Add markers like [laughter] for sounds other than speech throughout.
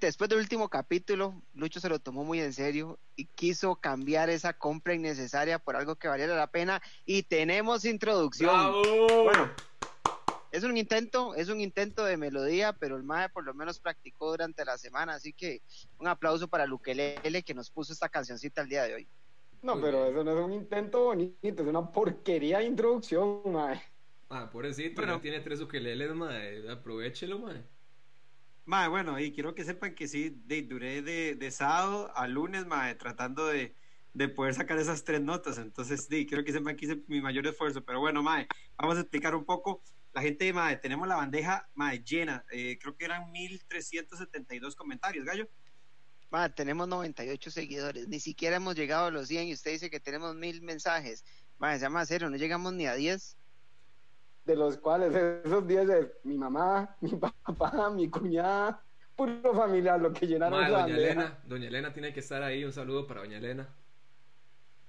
Después del último capítulo, Lucho se lo tomó muy en serio y quiso cambiar esa compra innecesaria por algo que valiera la pena. Y tenemos introducción. Bueno, es un intento, es un intento de melodía, pero el MAE por lo menos practicó durante la semana, así que un aplauso para Luquelele que nos puso esta cancioncita el día de hoy. No, pero eso no es un intento bonito, es una porquería de introducción, mae. Ah, pobrecito, Bueno. tiene tres ukeleles, mae. Aprovechelo, mae. Mae, bueno, y quiero que sepan que sí, de, duré de, de sábado a lunes, mae, tratando de, de poder sacar esas tres notas. Entonces, sí, quiero que sepan que hice mi mayor esfuerzo. Pero bueno, mae, vamos a explicar un poco. La gente, mae, tenemos la bandeja, mae, llena. Eh, creo que eran 1372 comentarios, gallo. Ma, tenemos 98 seguidores, ni siquiera hemos llegado a los 100 y usted dice que tenemos mil mensajes. Ma, se llama cero, no llegamos ni a 10. De los cuales esos 10 es mi mamá, mi papá, mi cuñada, puro familiar, lo que llenaron la doña. Elena. Doña Elena tiene que estar ahí. Un saludo para doña Elena.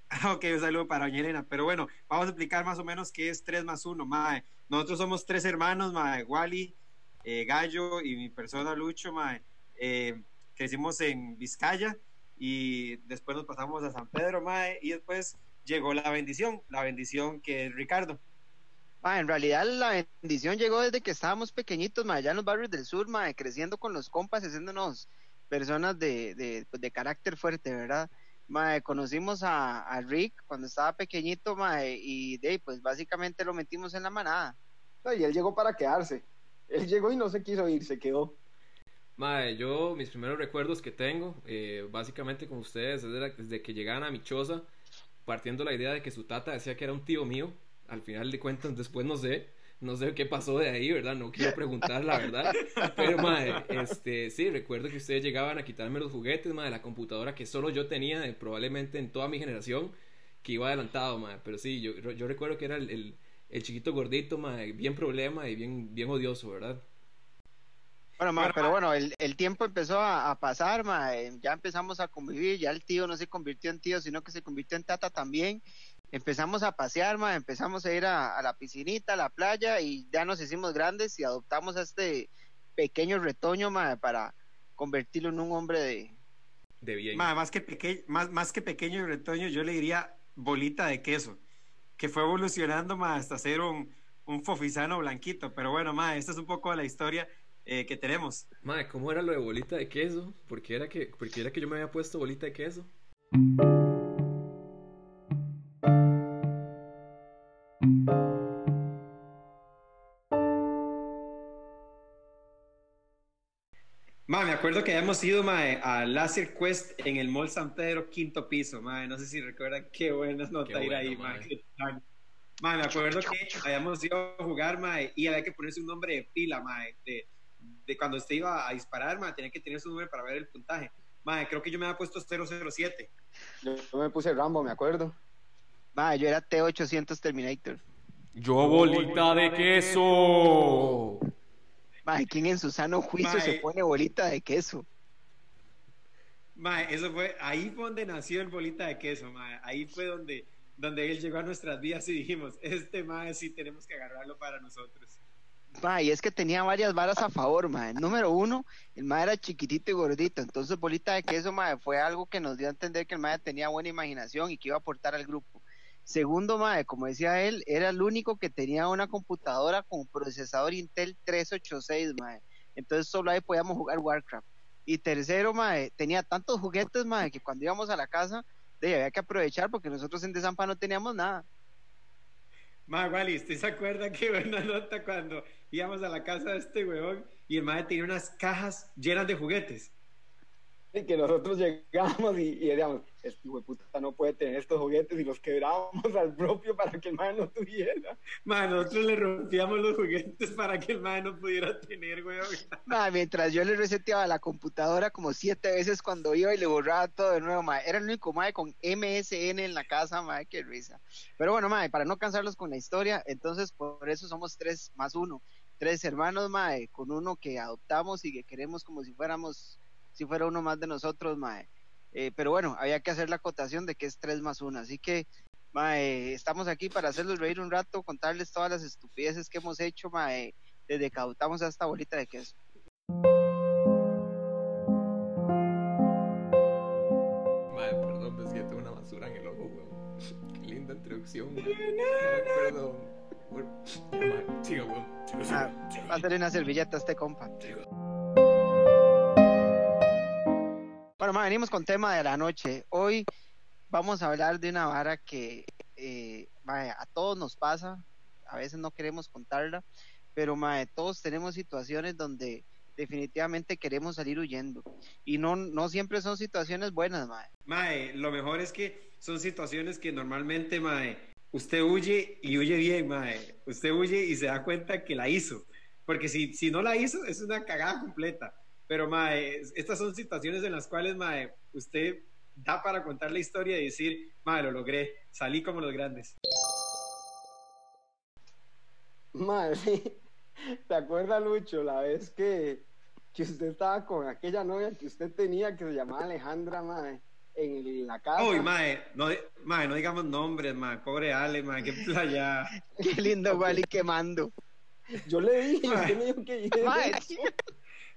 [laughs] Ok, un saludo para Doña Elena. Pero bueno, vamos a explicar más o menos qué es 3 más 1, mae. Nosotros somos tres hermanos, mae. Wally, eh, Gallo y mi persona Lucho, mae. Eh, crecimos en Vizcaya y después nos pasamos a San Pedro, mae. Y después llegó la bendición, la bendición que es Ricardo. Ma, en realidad la bendición llegó desde que estábamos pequeñitos, ma, allá en los barrios del sur, ma, creciendo con los compas, haciéndonos personas de, de, pues, de carácter fuerte, ¿verdad? Ma, conocimos a, a Rick cuando estaba pequeñito, ma, y de, pues básicamente lo metimos en la manada. No, Y él llegó para quedarse. Él llegó y no se quiso ir, se quedó. Mae, yo, mis primeros recuerdos que tengo, eh, básicamente con ustedes, es de la- desde que llegaban a mi choza, partiendo la idea de que su tata decía que era un tío mío. Al final de cuentas, después no sé, no sé qué pasó de ahí, ¿verdad? No quiero preguntar la verdad. Pero, mae, este, sí, recuerdo que ustedes llegaban a quitarme los juguetes, mae, de la computadora que solo yo tenía, probablemente en toda mi generación, que iba adelantado, mae. Pero sí, yo, yo recuerdo que era el, el, chiquito gordito, mae, bien problema y bien, bien odioso, ¿verdad? Bueno, ma, pero bueno, el, el tiempo empezó a, pasar, ma, ya empezamos a convivir, ya el tío no se convirtió en tío, sino que se convirtió en tata también. Empezamos a pasear, ma, empezamos a ir a, a la piscinita, a la playa y ya nos hicimos grandes y adoptamos a este pequeño retoño, ma, para convertirlo en un hombre de... De bien. Mae, más, que peque- más, más que pequeño retoño, yo le diría bolita de queso, que fue evolucionando mae, hasta ser un, un fofisano blanquito. Pero bueno, mae, esta es un poco la historia eh, que tenemos. Madre, ¿cómo era lo de bolita de queso? ¿Por qué era que, por qué era que yo me había puesto bolita de queso? Acuerdo que habíamos ido mae, a Laser Quest en el Mall San Pedro, quinto piso. Mae, no sé si recuerdan qué buenas notas Qué ir ahí, mae. mae. Mae, me acuerdo que habíamos ido a jugar mae, y había que ponerse un nombre de pila, mae, de, de cuando usted iba a disparar, mae, tenía que tener su nombre para ver el puntaje. Mae, creo que yo me había puesto 007. Yo, me puse Rambo, me acuerdo. Ma, yo era T800 Terminator. Yo bolita de queso. Ma, ¿quién en su sano juicio se pone bolita de queso? Mae, eso fue, ahí fue donde nació el bolita de queso, mae. Ahí fue donde, donde él llegó a nuestras vidas y dijimos, este mae sí tenemos que agarrarlo para nosotros. Ma, y es que tenía varias varas a favor, ma. Número uno, el ma era chiquitito y gordito, entonces bolita de queso, ma, fue algo que nos dio a entender que el ma tenía buena imaginación y que iba a aportar al grupo. Segundo, ma, como decía él, era el único que tenía una computadora con procesador Intel 386, ma. Entonces solo ahí podíamos jugar Warcraft. Y tercero, ma, tenía tantos juguetes, ma, que cuando íbamos a la casa, de, había que aprovechar porque nosotros en Desampa no teníamos nada. Mae, Wally, ¿usted se acuerda que buena nota cuando íbamos a la casa de este huevón y el mae tenía unas cajas llenas de juguetes? Y que nosotros llegamos y, y decíamos, este hijo de puta no puede tener estos juguetes y los quebrábamos al propio para que el mae no tuviera. Mae, nosotros le rompíamos los juguetes para que el mae no pudiera tener, huevón. Ma, mientras yo le reseteaba la computadora como siete veces cuando iba y le borraba todo de nuevo, ma. Era el único mae con MSN en la casa, ma, qué risa. Pero bueno, ma, para no cansarlos con la historia, entonces por eso somos tres más uno. Tres hermanos, ma, con uno que adoptamos y que queremos como si fuéramos, si fuera uno más de nosotros, mae. Eh, pero bueno, había que hacer la acotación de que es 3 más 1. Así que, mae, estamos aquí para hacerlos reír un rato, contarles todas las estupideces que hemos hecho, mae, desde que adoptamos a esta bolita de queso. Mae, perdón, pues que tengo una basura en el ojo, weón. [laughs] Qué linda introducción, weón. perdón. Bueno, siga, weón. Siga. Va a una servilleta este compa. Bueno, ma, venimos con tema de la noche. Hoy vamos a hablar de una vara que eh, ma, a todos nos pasa. A veces no queremos contarla, pero ma, todos tenemos situaciones donde definitivamente queremos salir huyendo. Y no, no siempre son situaciones buenas, ma. Mae, lo mejor es que son situaciones que normalmente, mae, usted huye y huye bien, mae. Usted huye y se da cuenta que la hizo. Porque si, si no la hizo, es una cagada completa. Pero, mae, estas son situaciones en las cuales, mae, usted da para contar la historia y decir, mae, lo logré, salí como los grandes. Sí. [laughs] ¿te acuerdas, Lucho, la vez que, que usted estaba con aquella novia que usted tenía que se llamaba Alejandra, madre, en la casa? Uy, mae, no, mae, no digamos nombres, mae, pobre Ale, mae, qué playa. [laughs] Qué lindo, Wally, quemando. Yo le dije, usted me dijo que. Mae,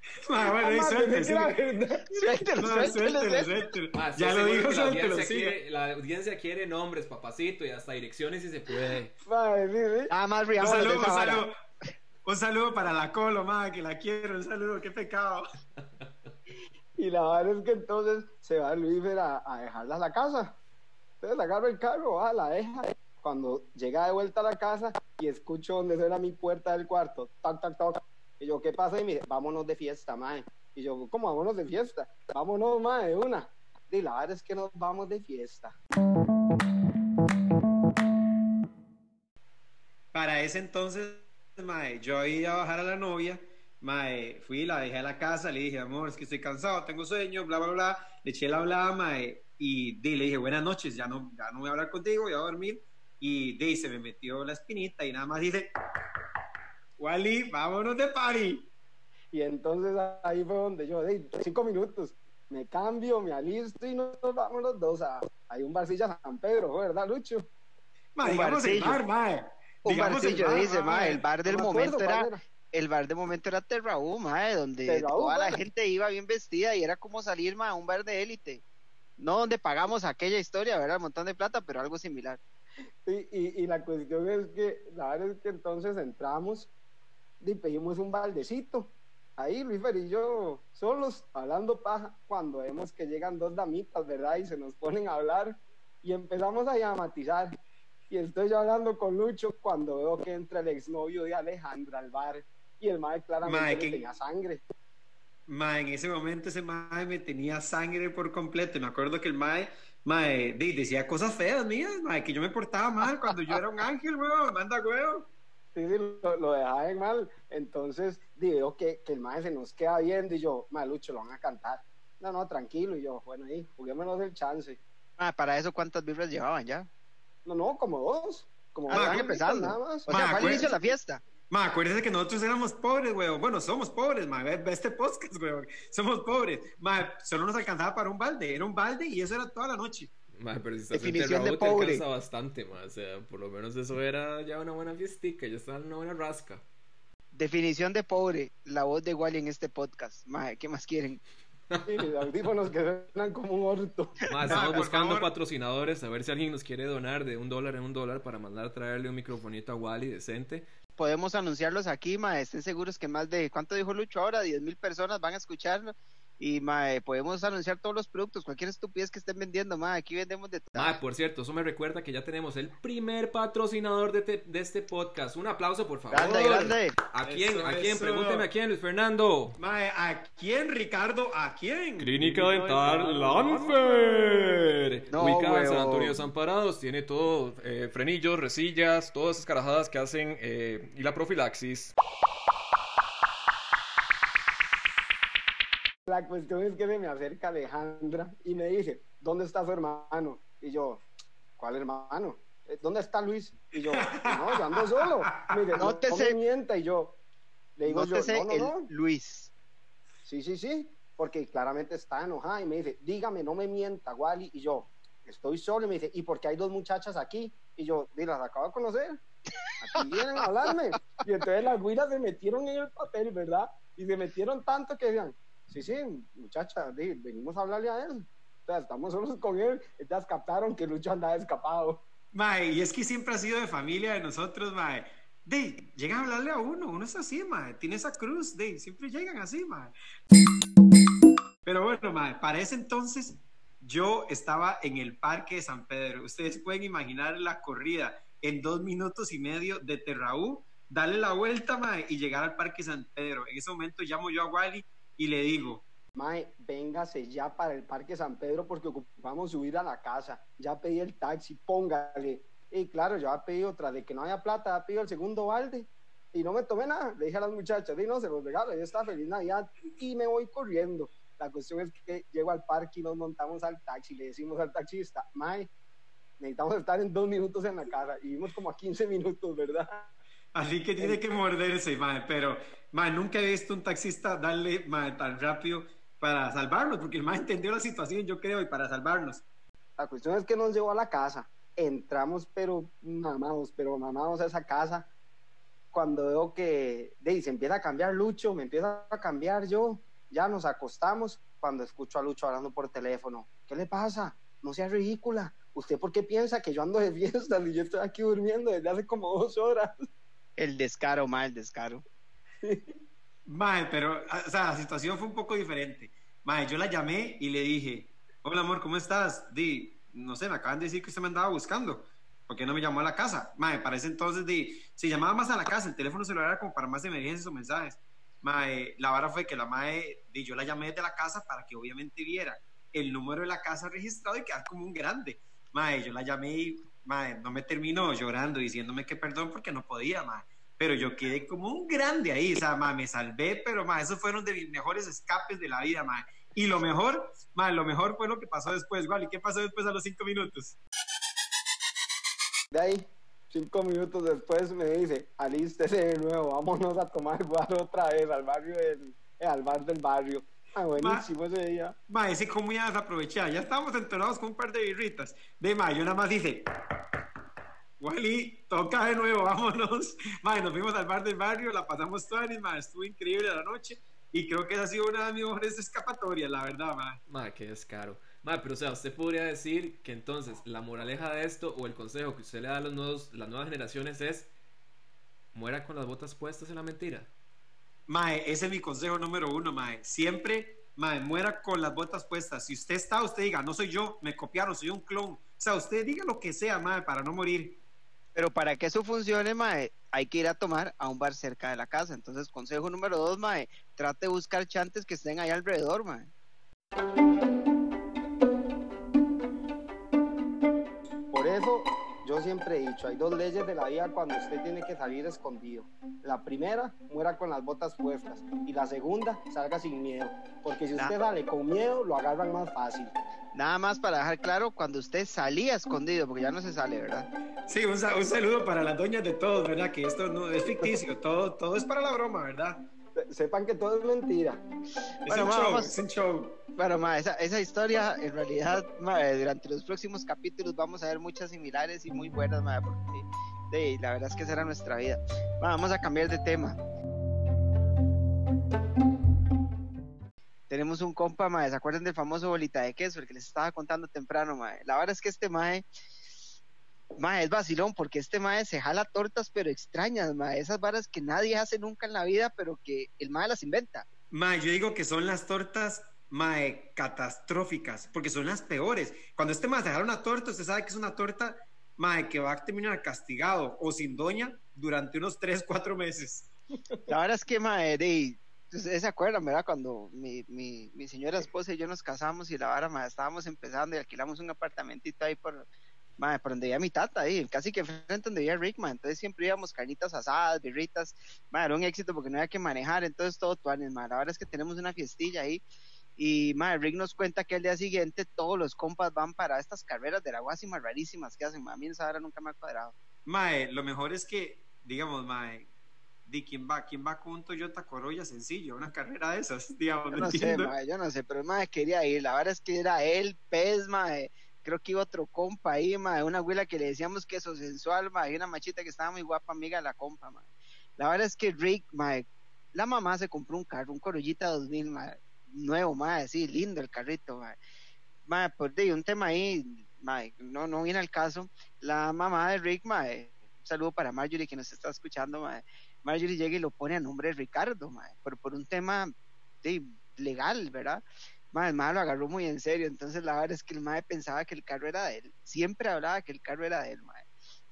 [laughs] Ah. [laughs] Suéltelo, suéltelo, suéltelo, suéltelo. suéltelo. Ma, estoy Ya lo dijo, la suéltelo, audiencia, sigue. quiere, la audiencia quiere nombres, papacito, y hasta direcciones si se puede. Sí. Nada más Un saludo, un saludo. Un saludo para la Colo, madre, que la quiero. Un saludo, qué pecado. Y la verdad es que entonces se va Luis a, a dejarla a la casa. Entonces agarro el carro, va, la deja. Cuando llega de vuelta a la casa y escucho donde suena mi puerta del cuarto, tac, tac, tac. Y yo, ¿qué pasa? Y me dice, vámonos de fiesta, mae. Y yo, ¿cómo vámonos de fiesta? Vámonos, mae, de una. Y la verdad es que nos vamos de fiesta. Para ese entonces, mae, yo iba a bajar a la novia. Mae, fui, la dejé a la casa, le dije, amor, es que estoy cansado, tengo sueño, bla, bla, bla. Le eché la hablada, mae, y di, le dije, buenas noches, ya no, ya no voy a hablar contigo, voy a dormir. Y di, se me metió la espinita y nada más dice, Wally, vámonos de party. Y entonces ahí fue donde yo, "Ey, cinco minutos, me cambio, me alisto y nos vamos los dos a, hay un barcilla San Pedro, ¿verdad, Lucho? Mae, Un digamos el barcillo. bar, mae. Un Digamos el barcillo, bar, dice, ma, mae. el bar del No me acuerdo momento era, cuál el bar de momento era Terraú, mae, donde Terraú, toda la mae. gente iba bien vestida y era como salir, mae, a un bar de élite. No donde pagamos aquella historia, ¿verdad? Un montón de plata, pero algo similar. Y, y, y la cuestión es que, la verdad es que entonces entramos y pedimos un baldecito. Ahí Luis Fer y yo solos hablando paja cuando vemos que llegan dos damitas, ¿verdad? Y se nos ponen a hablar y empezamos a dramatizar. Y estoy yo hablando con Lucho cuando veo que entra el exnovio de Alejandra al bar y el mae claramente Mae, le que- tenía sangre. Mae, en ese momento ese mae me tenía sangre por completo. Me acuerdo que el mae, mae, de- decía cosas feas mías, mae, que yo me portaba mal cuando yo era un ángel, weón, manda huevo. Sí, sí, lo, lo dejaba en mal. Entonces, di, veo que, que el mae se nos queda viendo y yo, mae, Lucho, lo van a cantar. No, no, tranquilo. Y yo, bueno, ahí, juguémonos el chance. Ah, para eso, ¿cuántas birras llevaban ya? No, no, como dos. Como Ah, birritas empezando. nada más. O sea, Ma, fue al acuérdate- inicio de la fiesta. Mae, acuérdese que nosotros éramos pobres, weón. Bueno, somos pobres, mae. Ve, ve este podcast, weón. Somos pobres. Mae, solo nos alcanzaba para un balde. Era un balde y eso era toda la noche. Ma, pero si estás Definición en de te pobre. alcanza bastante, ma. O sea, por lo menos eso era ya una buena fiestica, ya estaba en una buena rasca. Definición de pobre, la voz de Wally en este podcast. Mae, ¿qué más quieren? Sí, los audífonos que suenan como un orto. Ma, Ma, estamos buscando patrocinadores, a ver si alguien nos quiere donar de un dólar en un dólar para mandar a traerle un microfonito a Wally decente. Podemos anunciarlos aquí, mae. Estén seguros que más de, ¿cuánto dijo Lucho ahora? 10 mil personas van a escucharlo. Y, mae, podemos anunciar todos los productos, cualquier estupidez que estén vendiendo, mae. Aquí vendemos de todo. Ma, por cierto, eso me recuerda que ya tenemos el primer patrocinador de, te- de este podcast. Un aplauso, por favor. Grande, grande. ¿A quién? Eso, ¿A quién? eso. Pregúnteme a quién, Luis Fernando. Mae, ¿a quién, Ricardo? ¿A quién? Clínica Dental Lanfer. No, Ubicada en San. Antonio de Desamparados. Tiene todo: eh, frenillos, resillas, todas esas carajadas que hacen eh, y la profilaxis. La cuestión es que se me acerca Alejandra y me dice, ¿dónde está su hermano? Y yo, ¿cuál hermano? "Eh, ¿Dónde está Luis? Y yo, no, yo ando solo. Mire, no, no Nótese- me mienta. Y yo, le digo yo, no, no, el no. Luis. Sí, sí, sí, porque claramente está enojada y me dice, dígame, no me mienta, Wally. Y yo, estoy solo. Y me dice, ¿y por qué hay dos muchachas aquí? Y yo, "Di, las acabo de conocer. Aquí vienen a hablarme. Y entonces las güiras se metieron en el papel, ¿verdad? Y se metieron tanto que decían, sí, sí, muchacha, di, venimos a hablarle a él. O sea, estamos solos con él. Entonces captaron que Lucho andaba escapado. Mae, y es que siempre ha sido de familia de nosotros, mae. De, llegan a hablarle a uno, uno es así, mae. Tiene esa cruz, de, siempre llegan así, mae. Pero bueno, mae, para ese entonces yo estaba en el Parque de San Pedro. Ustedes pueden imaginar la corrida en dos minutos y medio de Terraú, darle la vuelta, mae, y llegar al Parque San Pedro. En ese momento llamo yo a Wally y le digo, Mae, véngase ya para el Parque San Pedro porque ocupamos subir a la casa. Ya pedí el taxi, póngale. Y claro, yo había pedido otra de que no haya plata, había pedido el segundo balde. Y no me tomé nada. Le dije a las muchachas, y no, se los regalo, yo estaba feliz Navidad y me voy corriendo. La cuestión es que llego al parque y nos montamos al taxi. Le decimos al taxista, Mae, necesitamos estar en dos minutos en la casa. Y vimos como a 15 minutos, ¿verdad? Así que tiene que morderse, mae, pero mae, nunca he visto un taxista darle mae, tan rápido para salvarnos, porque el mae entendió la situación, yo creo, y para salvarnos. La cuestión es que nos llevó a la casa. Entramos, pero mamados, pero mamados a esa casa. Cuando veo que de, se empieza a cambiar Lucho, me empieza a cambiar yo, ya nos acostamos. Cuando escucho a Lucho hablando por teléfono, ¿qué le pasa? No sea ridícula. ¿Usted por qué piensa que yo ando de fiesta y yo estoy aquí durmiendo desde hace como dos horas? El descaro, mae, el descaro. [laughs] Mae, pero, o sea, la situación fue un poco diferente. Mae, yo la llamé y le dije, hola amor, ¿cómo estás? Di, no sé, me acaban de decir que usted me andaba buscando. ¿Por qué no me llamó a la casa? Mae, para ese entonces, di, si llamaba más a la casa, el teléfono celular era como para más emergencias o mensajes. Mae, la vara fue que la mae, di, yo la llamé desde la casa para que obviamente viera el número de la casa registrado y quedar como un grande. Mae, yo la llamé y, mae, no me terminó llorando diciéndome que perdón porque no podía, mae pero yo quedé como un grande ahí, o sea, ma, me salvé, pero ma, esos fueron de mis mejores escapes de la vida, ma. Y lo mejor, ma, lo mejor fue lo que pasó después, ¿vale? ¿Y qué pasó después a los cinco minutos? De ahí, cinco minutos después me dice, alístese de nuevo, vámonos a tomar guaro otra vez al barrio del, eh, al bar del barrio. Ah, buenísimo ese día. Ma, ese cómo iba a desaprovechar, ya estábamos entonados con un par de birritas. De ma, yo nada más dice, Wally, toca de nuevo, [laughs] vámonos. Madre, nos fuimos al bar del barrio, la pasamos toda madre, estuvo increíble la noche. Y creo que esa ha sido una de mis mejores escapatorias, la verdad, madre. Madre, qué descaro. Madre, pero o sea, usted podría decir que entonces la moraleja de esto o el consejo que usted le da a los nuevos, las nuevas generaciones es muera con las botas puestas en la mentira. Mae, ese es mi consejo número uno, mae. Siempre, mae, muera con las botas puestas. Si usted está, usted diga, no soy yo, me copiaron, soy un clon. O sea, usted diga lo que sea, mae, para no morir. Pero para que eso funcione, mae, hay que ir a tomar a un bar cerca de la casa. Entonces, consejo número dos, mae, trate de buscar chantes que estén ahí alrededor, mae. Por eso yo siempre he dicho, hay dos leyes de la vida cuando usted tiene que salir escondido. La primera, muera con las botas puestas. Y la segunda, salga sin miedo. Porque si usted sale con miedo, lo agarran más fácil. Nada más para dejar claro, cuando usted salía escondido, porque ya no se sale, ¿verdad? Sí, un, un saludo para las doñas de todos, ¿verdad? Que esto no es ficticio, todo, todo es para la broma, ¿verdad? Sepan que todo es mentira. Es Bueno, un ma, show, vamos- es un show. Bueno, ma, esa, esa historia, en realidad, ma, durante los próximos capítulos vamos a ver muchas similares y muy buenas, ma, porque la verdad es que esa era nuestra vida. Ma, vamos a cambiar de tema. Tenemos un compa, ma, ¿se acuerdan del famoso bolita de queso, el que les estaba contando temprano, ma? La verdad es que este mae, ma, es vacilón, porque este mae se jala tortas, pero extrañas, ma, esas varas que nadie hace nunca en la vida, pero que el mae las inventa. Ma, yo digo que son las tortas mae, catastróficas, porque son las peores. Cuando este mae se jala una torta, usted sabe que es una torta mae, que va a terminar castigado o sin doña durante unos 3, 4 meses. La verdad es que, mae, de, ustedes se acuerdan, ¿verdad? Cuando mi, mi, mi señora esposa y yo nos casamos y la vara, mae, estábamos empezando y alquilamos un apartamentito ahí por, mae, por donde vivía mi tata, ahí, casi que frente donde vivía Rick, mae. Entonces siempre íbamos carnitas asadas, birritas, mae, era un éxito porque no había que manejar, entonces todo tuanes, mae. La verdad es que tenemos una fiestilla ahí y, mae, Rick nos cuenta que al día siguiente todos los compas van para estas carreras de la guasima rarísimas que hacen, mae. A mí esa vara nunca me ha cuadrado. Mae, lo mejor es que, digamos, mae, di quién va, quién va con un Toyota Corolla sencillo, una carrera de esas, [laughs] digamos, Yo ¿me no sé, mae, yo no sé, pero mae quería ir. La verdad es que era él, Pez, mae. Creo que iba otro compa ahí. Una abuela que le decíamos que eso sensual, mae. Y una machita que estaba muy guapa, amiga de la compa, mae. La verdad es que Rick, mae, la mamá se compró un carro, un Corollita 2000, mae. Nuevo, mae, sí, lindo el carrito, mae. Mae, por de un tema ahí, mae, no, no viene al caso. La mamá de Rick, mae, un saludo para Marjorie que nos está escuchando, mae. Marjorie llega y lo pone a nombre de Ricardo, mae, por, por un tema de, legal, ¿verdad? Mae, el mae lo agarró muy en serio, entonces la verdad es que el mae pensaba que el carro era de él, siempre hablaba que el carro era de él, mae.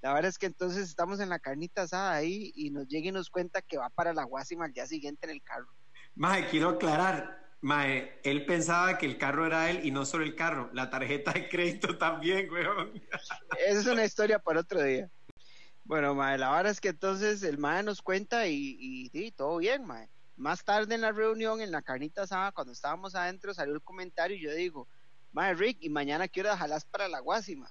La verdad es que entonces estamos en la carnita asada ahí y nos llega y nos cuenta que va para la Guasima al día siguiente en el carro. Mae, quiero aclarar, Mae, él pensaba que el carro era él y no solo el carro, la tarjeta de crédito [laughs] también, weón. Esa es una historia para otro día. Bueno, mae, la verdad es que entonces el mae nos cuenta y, y, y todo bien, mae. Más tarde en la reunión, en la carnita asada, cuando estábamos adentro, salió el comentario y yo digo, mae, Rick, y mañana quiero jalas para la Guasima.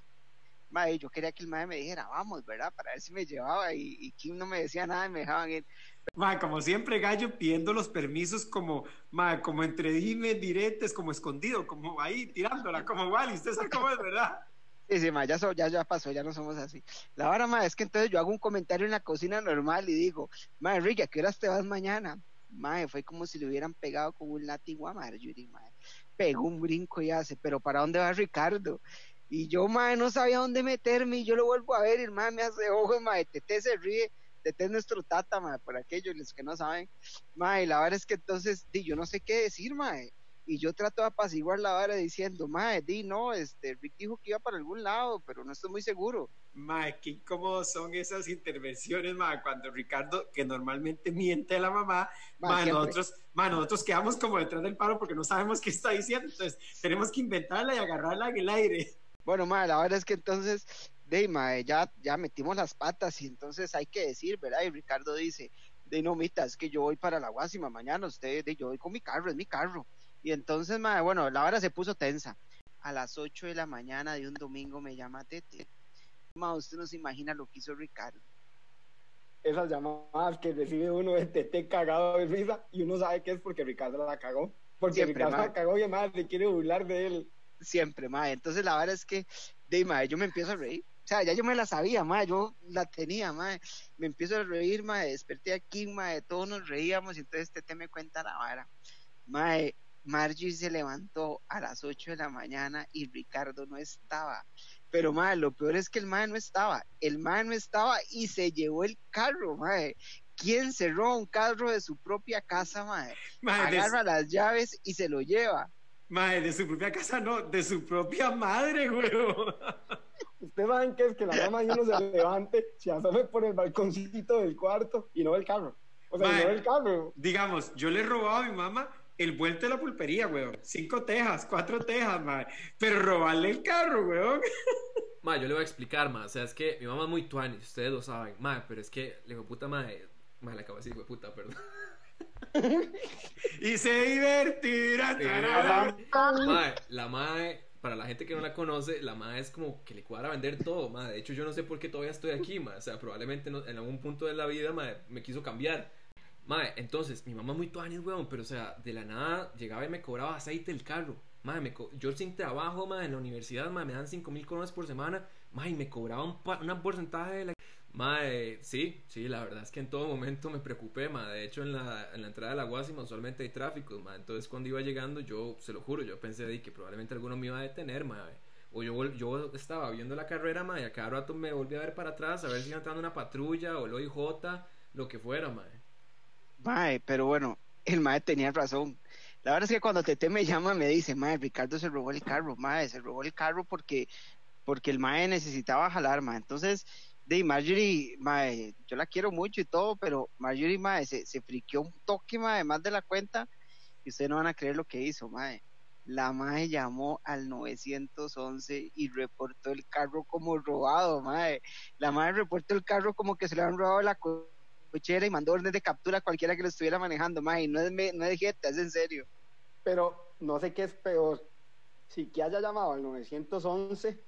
Mae, yo quería que el mae me dijera, vamos, ¿verdad? Para ver si me llevaba y, y Kim no me decía nada y me dejaban ir. Mae, como siempre, Gallo pidiendo los permisos como, mae, como entre dime, diretes, como escondido, como ahí tirándola, como Wally, usted sabe cómo es, ¿verdad? Sí, sí, ma, ya, so, ya, ya pasó, ya no somos así. La hora, ma, es que entonces yo hago un comentario en la cocina normal y digo, ma, Enrique, ¿a qué horas te vas mañana? Ma, fue como si le hubieran pegado con un látigo a Marjorie, ma. Pegó un brinco y hace, pero ¿para dónde va Ricardo? Y yo, ma, no sabía dónde meterme y yo lo vuelvo a ver y el ma me hace ojos, ma, Tete se ríe. Tete es nuestro tata, ma, por aquellos los que no saben. Ma, y la verdad es que entonces, di, yo no sé qué decir, ma, y yo trato de apaciguar la vara diciendo, mae, di, no, este, Rick dijo que iba para algún lado, pero no estoy muy seguro. Mae, qué incómodos son esas intervenciones, mae, cuando Ricardo, que normalmente miente a la mamá, mae, mae nosotros, mae, nosotros quedamos como detrás del paro porque no sabemos qué está diciendo, entonces tenemos que inventarla y agarrarla en el aire. Bueno, mae, la verdad es que entonces, de, mae, ya, ya metimos las patas y entonces hay que decir, ¿verdad? Y Ricardo dice, de no, mita, es que yo voy para la Guasima mañana, usted, de, yo voy con mi carro, es mi carro. Y entonces, madre, bueno, la hora se puso tensa. A las 8 de la mañana de un domingo me llama Tete. Ma, usted no se imagina lo que hizo Ricardo. Esas llamadas que recibe uno de Tete cagado de risa y uno sabe que es porque Ricardo la cagó. Porque Siempre, Ricardo ma. la cagó y además se quiere burlar de él. Siempre, madre. Entonces la verdad es que, de madre, yo me empiezo a reír. O sea, ya yo me la sabía, madre, yo la tenía, madre. Me empiezo a reír, madre, desperté aquí, madre, todos nos reíamos y entonces Tete me cuenta la vara. Madre, Margie se levantó a las 8 de la mañana y Ricardo no estaba. Pero, madre, lo peor es que el madre no estaba. El madre no estaba y se llevó el carro, madre. ¿Quién cerró un carro de su propia casa, madre? madre Agarra de... las llaves y se lo lleva. Madre, de su propia casa no, de su propia madre, güey. [laughs] Ustedes saben que es que la mamá y uno se levante, se asome por el balconcito del cuarto y no ve el carro. O sea, madre, no ve el carro. Digamos, yo le robaba a mi mamá el vuelto de la pulpería, weón. Cinco tejas, cuatro tejas, madre. Pero robarle el carro, weón. [laughs] Ma, yo le voy a explicar, ma. O sea, es que mi mamá es muy tuani, ustedes lo saben. Ma, pero es que, le digo, puta madre. Ma, le acabo de decir, puta, perdón. [laughs] y se divertirá. ma, la madre, para la gente que no la conoce, la madre es como que le cuadra vender todo, ma. De hecho, yo no sé por qué todavía estoy aquí, ma. O sea, probablemente no, en algún punto de la vida, ma, me quiso cambiar. Madre, entonces, mi mamá muy tuanis, weón, pero o sea, de la nada llegaba y me cobraba aceite del carro. Madre, me co yo sin trabajo, madre, en la universidad, madre, me dan 5 mil coronas por semana. Madre, me cobraba un, un porcentaje de la... Madre, sí, sí, la verdad es que en todo momento me preocupé, madre. De hecho, en la, en la entrada de la Guasima usualmente hay tráfico, madre. Entonces, cuando iba llegando, yo, se lo juro, yo pensé de que probablemente alguno me iba a detener, madre. O yo, yo estaba viendo la carrera, madre, y a cada rato me volví a ver para atrás a ver si iba entrando una patrulla o el OIJ, lo que fuera, madre. Mae, pero bueno, el mae tenía razón. La verdad es que cuando Tete me llama me dice, mae, Ricardo se robó el carro, mae, se robó el carro porque, porque el mae necesitaba jalar, mae. Entonces, de Marjorie, mae, yo la quiero mucho y todo, pero Marjorie, mae, se, se friqueó un toque, mae, más de la cuenta, y ustedes no van a creer lo que hizo, mae. La mae llamó al 911 y reportó el carro como robado, mae. La mae reportó el carro como que se le han robado la cochera y mandó orden de captura a cualquiera que lo estuviera manejando, mae, no es, no es jeta, es en serio. Pero no sé qué es peor, si que haya llamado al 911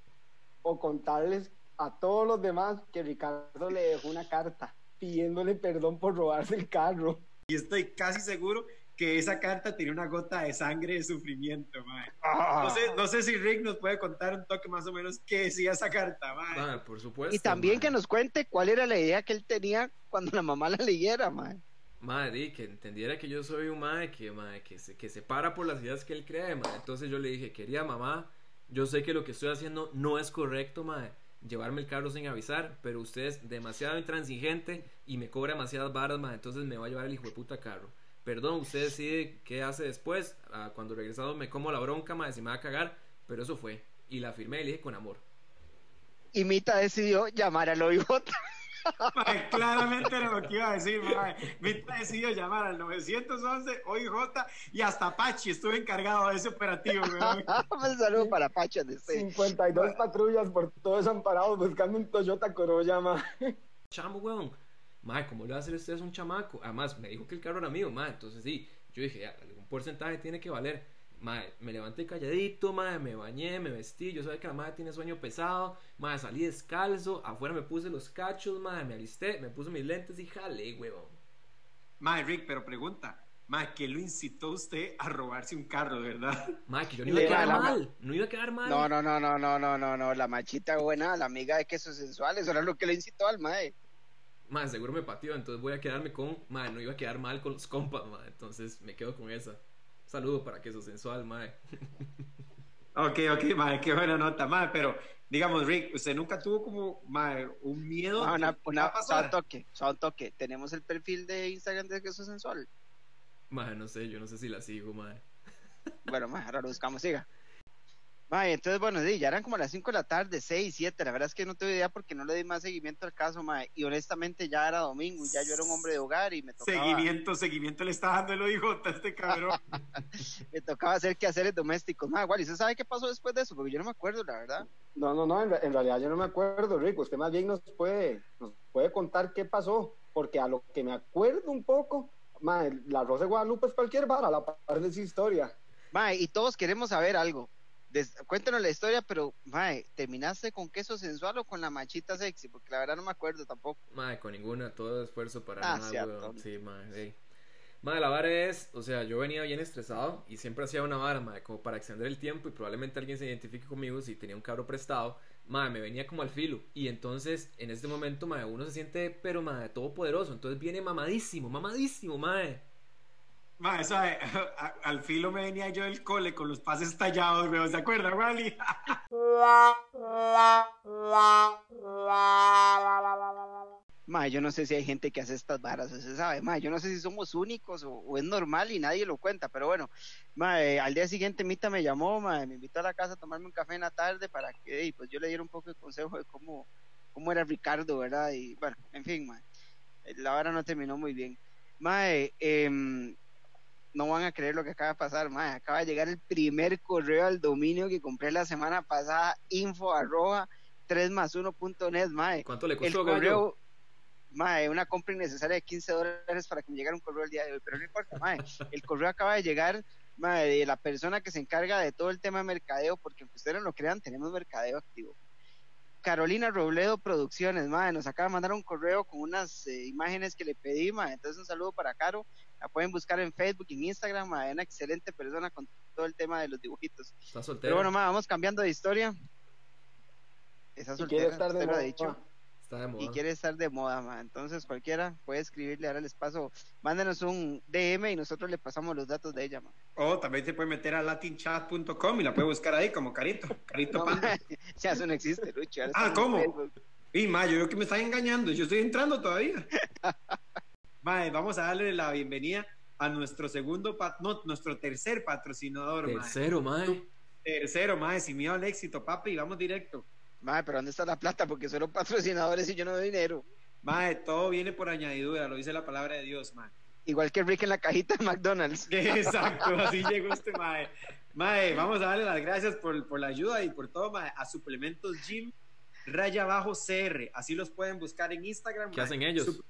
o contarles a todos los demás que Ricardo le dejó una carta pidiéndole perdón por robarse el carro. Y estoy casi seguro que esa carta tiene una gota de sangre de sufrimiento, mae. Ah. No, sé, no sé si Rick nos puede contar un toque más o menos qué decía esa carta, mae. Por supuesto. Y también mae. que nos cuente cuál era la idea que él tenía cuando la mamá la leyera, mae. Madre, que entendiera que yo soy un mae que, mae, que, se, que se para por las ideas que él cree, mae. Entonces yo le dije, quería mamá, Yo sé que lo que estoy haciendo no es correcto, mae. Llevarme el carro sin avisar, pero usted es demasiado intransigente y me cobra demasiadas varas, mae. Entonces me va a llevar el hijo de puta carro. Perdón, usted decide qué hace después. Ah, cuando regresado me como la bronca, mae, si me va a cagar. Pero eso fue. Y la firmé y le dije con amor. Y Mita decidió llamar al OIJ. [laughs] Mae, claramente era lo que iba a decir, mae. Mita decidió llamar al 911, OIJ y hasta Pachi estuve encargado de ese operativo, [laughs] weón. Un saludo para Pacho de este. 52 patrullas por todos amparados buscando un Toyota Corolla. Chamo, weón. Mae, ¿cómo le va a hacer usted a un chamaco? Además, me dijo que el carro era mío, mae. Entonces sí, yo dije, ya, algún porcentaje tiene que valer. Mae, me levanté calladito, mae, me bañé, me vestí. Yo sabía que la madre tiene sueño pesado. Mae, salí descalzo. Afuera me puse los cachos, mae, me alisté, me puse mis lentes y jale, weón. Mae, Rick, pero pregunta. Mae, ¿qué lo incitó usted a robarse un carro, de verdad? Mae, que yo no iba a quedar la- mal. No iba a quedar mal. No, no, no, no, no, no, no, no. La machita buena, la amiga de quesos sensuales, eso era lo que le incitó al mae. Mae, seguro me pateó, entonces voy a quedarme con. Mae, no iba a quedar mal con los compas, mae. Entonces me quedo con esa. Saludo para queso sensual, mae. [laughs] Ok, ok, mae, qué buena nota, mae, pero digamos, Rick, ¿usted nunca tuvo como, mae, un miedo? Ah, una, de que una, un toque, un toque. Tenemos el perfil de Instagram de queso sensual. Mae, no sé, yo no sé si la sigo, mae. Bueno, mae, ahora lo buscamos, siga. Mae, entonces, bueno, sí, ya eran como las 5 de la tarde, 6, 7. La verdad es que no tuve idea porque no le di más seguimiento al caso, mae. Y honestamente ya era domingo y ya yo era un hombre de hogar y me tocaba, Seguimiento, seguimiento le está dando el OIJ a este cabrón. [laughs] me tocaba hacer quehaceres domésticos. Mae, igual, ¿y usted sabe qué pasó después de eso? Porque yo no me acuerdo, la verdad. No, no, no, en, en realidad yo no me acuerdo, Rico. Usted más bien nos puede, nos puede contar qué pasó, porque a lo que me acuerdo un poco, ma, la Rosa de Guadalupe es cualquier vara, a la par de esa historia. Mae, y todos queremos saber algo. Des- cuéntanos la historia, pero, mae, ¿terminaste con queso sensual o con la machita sexy? Porque la verdad no me acuerdo tampoco. Mae, con ninguna, todo esfuerzo para Ah, nada, cierto. Sí. Mae, la vara es, o sea, yo venía bien estresado y siempre hacía una vara, mae, como para extender el tiempo y probablemente alguien se identifique conmigo si tenía un carro prestado. Mae, me venía como al filo y entonces en este momento, mae, uno se siente, pero mae, todopoderoso. Entonces viene mamadísimo, mamadísimo, mae. Mae, sabe, [laughs] a- al filo me venía yo del cole con los pases tallados, weón, ¿se acuerda, Wally? [laughs] Mae, yo no sé si hay gente que hace estas varas, usted sabe, mae, yo no sé si somos únicos o, es normal y nadie lo cuenta, pero bueno, mae, al día siguiente Mita me llamó, mae, me invitó a la casa a tomarme un café en la tarde para que, y pues yo le diera un poco de consejo de cómo, cómo era Ricardo, ¿verdad? Y bueno, en fin, mae, eh, la vara no terminó muy bien. Mae, em, no van a creer lo que acaba de pasar, mae, acaba de llegar el primer correo al dominio que compré la semana pasada, info arroba 3 más 1.net, mae. ¿Cuánto le el costó, gallo? correo, mae, una compra innecesaria de 15 dólares para que me llegara un correo el día de hoy, pero no importa, mae, el correo acaba de llegar, mae, de la persona que se encarga de todo el tema de mercadeo, porque aunque ustedes no lo crean, tenemos mercadeo activo. Carolina Robledo Producciones, mae, nos acaba de mandar un correo con unas eh, imágenes que le pedí, mae, entonces un saludo para Caro, la pueden buscar en Facebook y en Instagram, mae, una excelente persona con todo el tema de los dibujitos. Está soltero. Pero bueno, mae, vamos cambiando de historia. Esa Y soltera, quiere estar de lo ha moda. dicho Está de moda. y quiere estar de moda, ma. Entonces cualquiera puede escribirle, ahora les paso, mándenos un DM y nosotros le pasamos los datos de ella, ma. O también se puede meter a latinchat.com y la puede buscar ahí como Carito, Carito No, Panda. ma, [laughs] ya eso no existe, Lucho. ahora Ah, ¿cómo? Y ma, yo creo que me están engañando, yo estoy entrando todavía. [laughs] Mae, vamos a darle la bienvenida a nuestro segundo, pat- no, nuestro tercer patrocinador, mae. Tercero, mae. Tercero, mae, sin miedo al éxito, papi, vamos directo. Ma, pero ¿dónde está la plata? Porque solo patrocinadores y yo no doy dinero. Mae, todo viene por añadidura, lo dice la palabra de Dios, mae. Igual que Rick en la cajita de McDonald's. [laughs] Exacto, así llegó este mae. Mae, vamos a darle las gracias por, por la ayuda y por todo, mae, a Suplementos Gym raya abajo CR, así los pueden buscar en Instagram. ¿Qué mae. hacen ellos? Sup-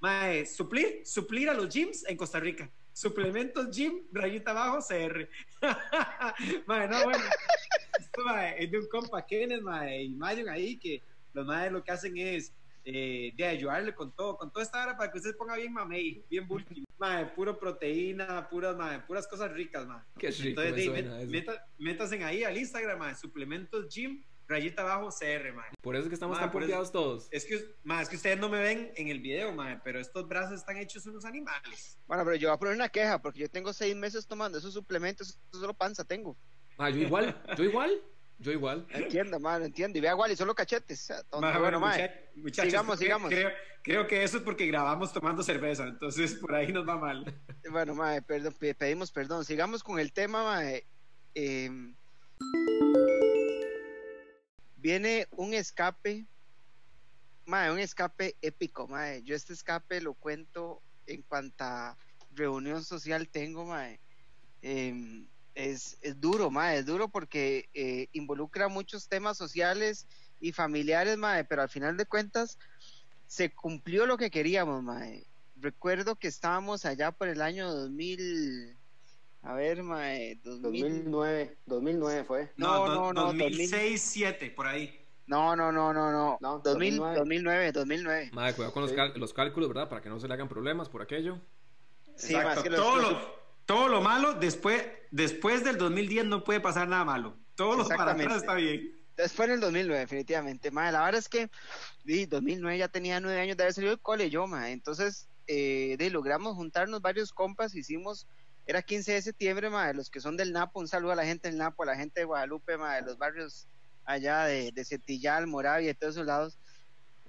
mae, suplir, suplir a los gyms en Costa Rica. Suplementos Gym rayita abajo CR. [laughs] mae, no, bueno. Esto, mae, es de un compa Kenneth, mae, y Mayon ahí que los madres lo que hacen es eh, de ayudarle con todo, con toda esta hora para que usted ponga bien mamey, bien bulky. Mae, puro proteína, puras, mae, puras cosas ricas, mae. Qué rico Entonces, me de, met- eso. meta- métanse ahí al Instagram, mae, suplementos gym, rayita abajo CR, mae. Por eso es que estamos Mae, tan pompeados todos. Es que, mae, es que ustedes no me ven en el video, mae, pero estos brazos están hechos unos animales. Bueno, pero yo voy a poner una queja porque yo tengo seis meses tomando esos suplementos, eso solo panza tengo. Ah, yo igual, yo igual. Yo igual. Entiendo, mae, lo entiendo. Y vea, Wally, solo cachetes. Ma, bueno, mae. mucha- muchachos, sigamos, creo- sigamos. Creo, creo que eso es porque grabamos tomando cerveza, entonces por ahí nos va mal. Bueno, mae, perdón, pe- pedimos perdón. Sigamos con el tema, mae. Em, viene un escape, mae, un escape épico, mae. Yo este escape lo cuento en cuanta reunión social tengo, mae. Em, es, es duro, mae, es duro porque eh, involucra muchos temas sociales y familiares, mae, pero al final de cuentas se cumplió lo que queríamos, mae. Recuerdo que estábamos allá por el año 2000, a ver, mae, 2000, 2009, 2009 fue. No, do- no, no, 2006, 2007, por ahí. no, no, no, no, no, No, 2000, 2009. 2009, 2009. Madre, cuidado con los, Sí. cal- los cálculos, ¿verdad? Para que no se le hagan problemas por aquello. Sí, Exacto. que los- todo, los- lo, todo lo malo, después, después del 2010 no puede pasar nada malo. Todo lo para atrás está bien. Entonces fue en el 2009, definitivamente. Mae, la verdad es que, di, 2009 ya tenía nueve años de haber salido del cole yo, mae. Entonces, eh, di, logramos juntarnos varios compas, hicimos, era 15 de septiembre, mae, los que son del Napo, un saludo a la gente del Napo, a la gente de Guadalupe, mae, de los barrios allá de, de Cetillal, Moravia, de todos esos lados.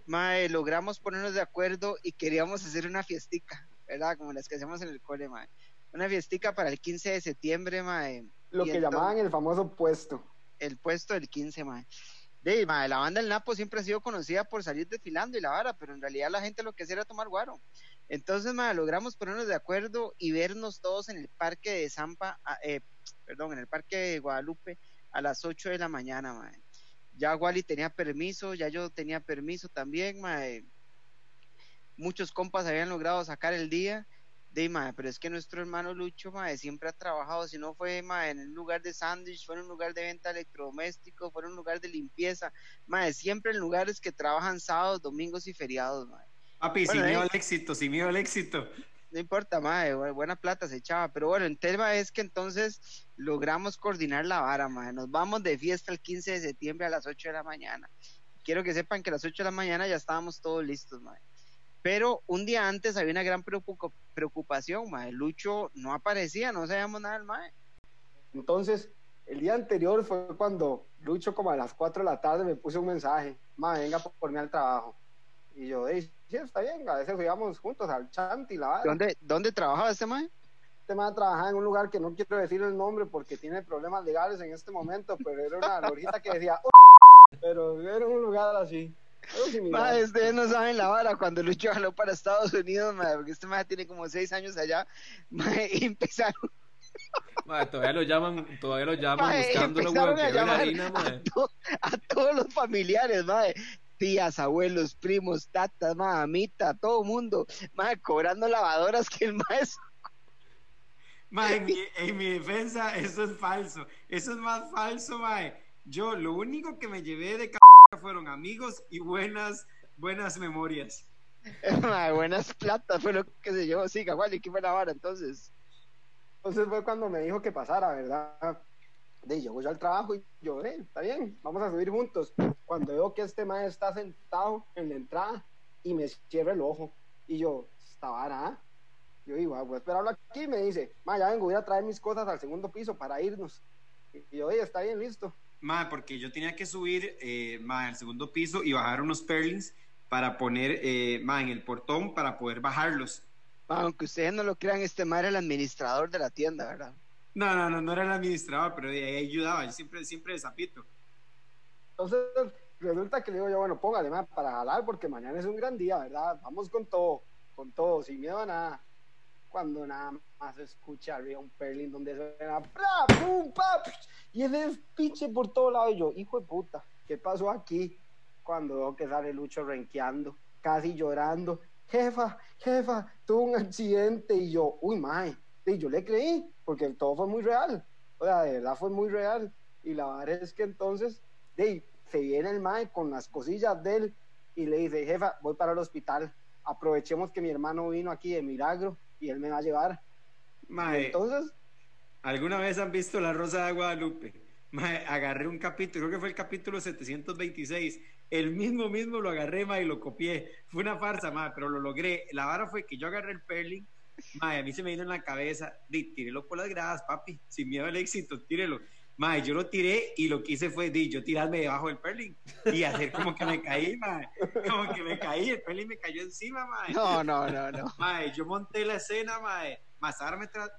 Mae, logramos ponernos de acuerdo y queríamos hacer una fiestica, ¿verdad? Como las que hacemos en el cole, mae. Una fiestica para el 15 de septiembre, mae. Lo que entonces- llamaban el famoso puesto. el puesto del 15, mae. De, la banda del Napo siempre ha sido conocida por salir desfilando y la vara, pero en realidad la gente lo que hacía era tomar guaro. Entonces, mae, logramos ponernos de acuerdo y vernos todos en el parque de Zampa, ah, eh, perdón, en el parque de Guadalupe a las 8 de la mañana, mae. Ya Wally tenía permiso, ya yo tenía permiso también, mae. Muchos compas habían logrado sacar el día. De mae, pero es que nuestro hermano Lucho, mae, siempre ha trabajado, si no fue mae, en un lugar de sándwich, fue en un lugar de venta electrodomésticos, fue en un lugar de limpieza, mae, siempre en lugares que trabajan sábados, domingos y feriados, mae. Papi, Bueno, sin miedo eh. al éxito, sin miedo al éxito. No importa, bu- buena plata se echaba, pero bueno, el tema es que entonces logramos coordinar la vara, mae, nos vamos de fiesta el 15 de septiembre a las 8 de la mañana. Quiero que sepan que a las 8 de la mañana ya estábamos todos listos, mae. Pero un día antes había una gran preocupa- preocupación, mae. Lucho no aparecía, no sabíamos nada del mae. Entonces, el día anterior fue cuando Lucho, como a las 4 de la tarde, me puso un mensaje: Ma, venga por, por mí al trabajo. Y yo, "Ey, sí, está bien, a veces íbamos juntos al Chanti, la vara. ¿Dónde, ¿Dónde trabajaba este mae? Este man trabajaba en un lugar que no quiero decir el nombre porque tiene problemas legales en este momento, pero era una lorita que decía, "Oh", pero era un lugar así. ustedes no saben la vara cuando Lucho jaló para Estados Unidos, mae, porque este mae tiene como seis años allá, mae, y empezaron, Madre, todavía lo llaman, todavía lo llaman weón. a llamar harina, a, madre. to- a todos los familiares, mae, tías, abuelos, primos, tatas, mamita, todo mundo, mae, cobrando lavadoras que el mae Mae, en, mi, en mi defensa, eso es falso. Eso es más falso, mae. Yo lo único que me llevé de c fueron amigos y buenas, buenas memorias. [laughs] Mae, buenas platas fue lo que se llevó, sí, igual, y qué fue la vara, entonces, Entonces fue cuando me dijo que pasara, ¿verdad? De yo voy al trabajo y yo, eh, está bien, vamos a subir juntos. Cuando veo que este man está sentado en la entrada y me cierra el ojo, y yo, esta vara, ¿ah?". Yo digo, "Ah, voy a esperarlo aquí, y me dice, ma, ya vengo, voy a traer mis cosas al segundo piso para irnos. Y yo, oye, está bien, listo. Mae, porque yo tenía que subir, eh, mae, al segundo piso y bajar unos perlings para poner, eh, mae, en el portón para poder bajarlos. mae, aunque ustedes no lo crean, este mae era el administrador de la tienda, ¿verdad? No, no, no, no era el administrador, pero de ahí ayudaba. Yo siempre, siempre de zapito. Entonces resulta que le digo yo, bueno, póngale, ma, para jalar, porque mañana es un gran día, ¿verdad? Vamos con todo, con todo, sin miedo a nada. Cuando nada más escucha arriba un perlin donde suena ¡pra! ¡pum! ¡pa! y ese pinche por todo lado. Y yo, hijo de puta, ¿qué pasó aquí? Cuando veo que sale Lucho renqueando, casi llorando. Jefa, jefa, tuve un accidente. Y yo, uy, mae. Y yo le creí, porque todo fue muy real. O sea, de verdad fue muy real. Y la verdad es que entonces, de se viene el mae con las cosillas de él y le dice, jefa, voy para el hospital. Aprovechemos que mi hermano vino aquí de milagro y él me va a llevar. Mae, Entonces, ¿alguna vez han visto La Rosa de Guadalupe? Mae, agarré un capítulo, creo que fue el capítulo 726. El mismo, mismo lo agarré, mae, y lo copié. Fue una farsa, mae, pero lo logré. La vara fue que yo agarré el perling, mae, a mí se me vino en la cabeza, di, tírelo por las gradas, papi, sin miedo al éxito, tírelo. Mae, yo lo tiré y lo que hice fue, di, yo tirarme debajo del perling y hacer como que me caí, mae. Como que me caí, el perling me cayó encima, mae. No, no, no, no. Mae, yo monté la escena, mae. Más ahora me trae,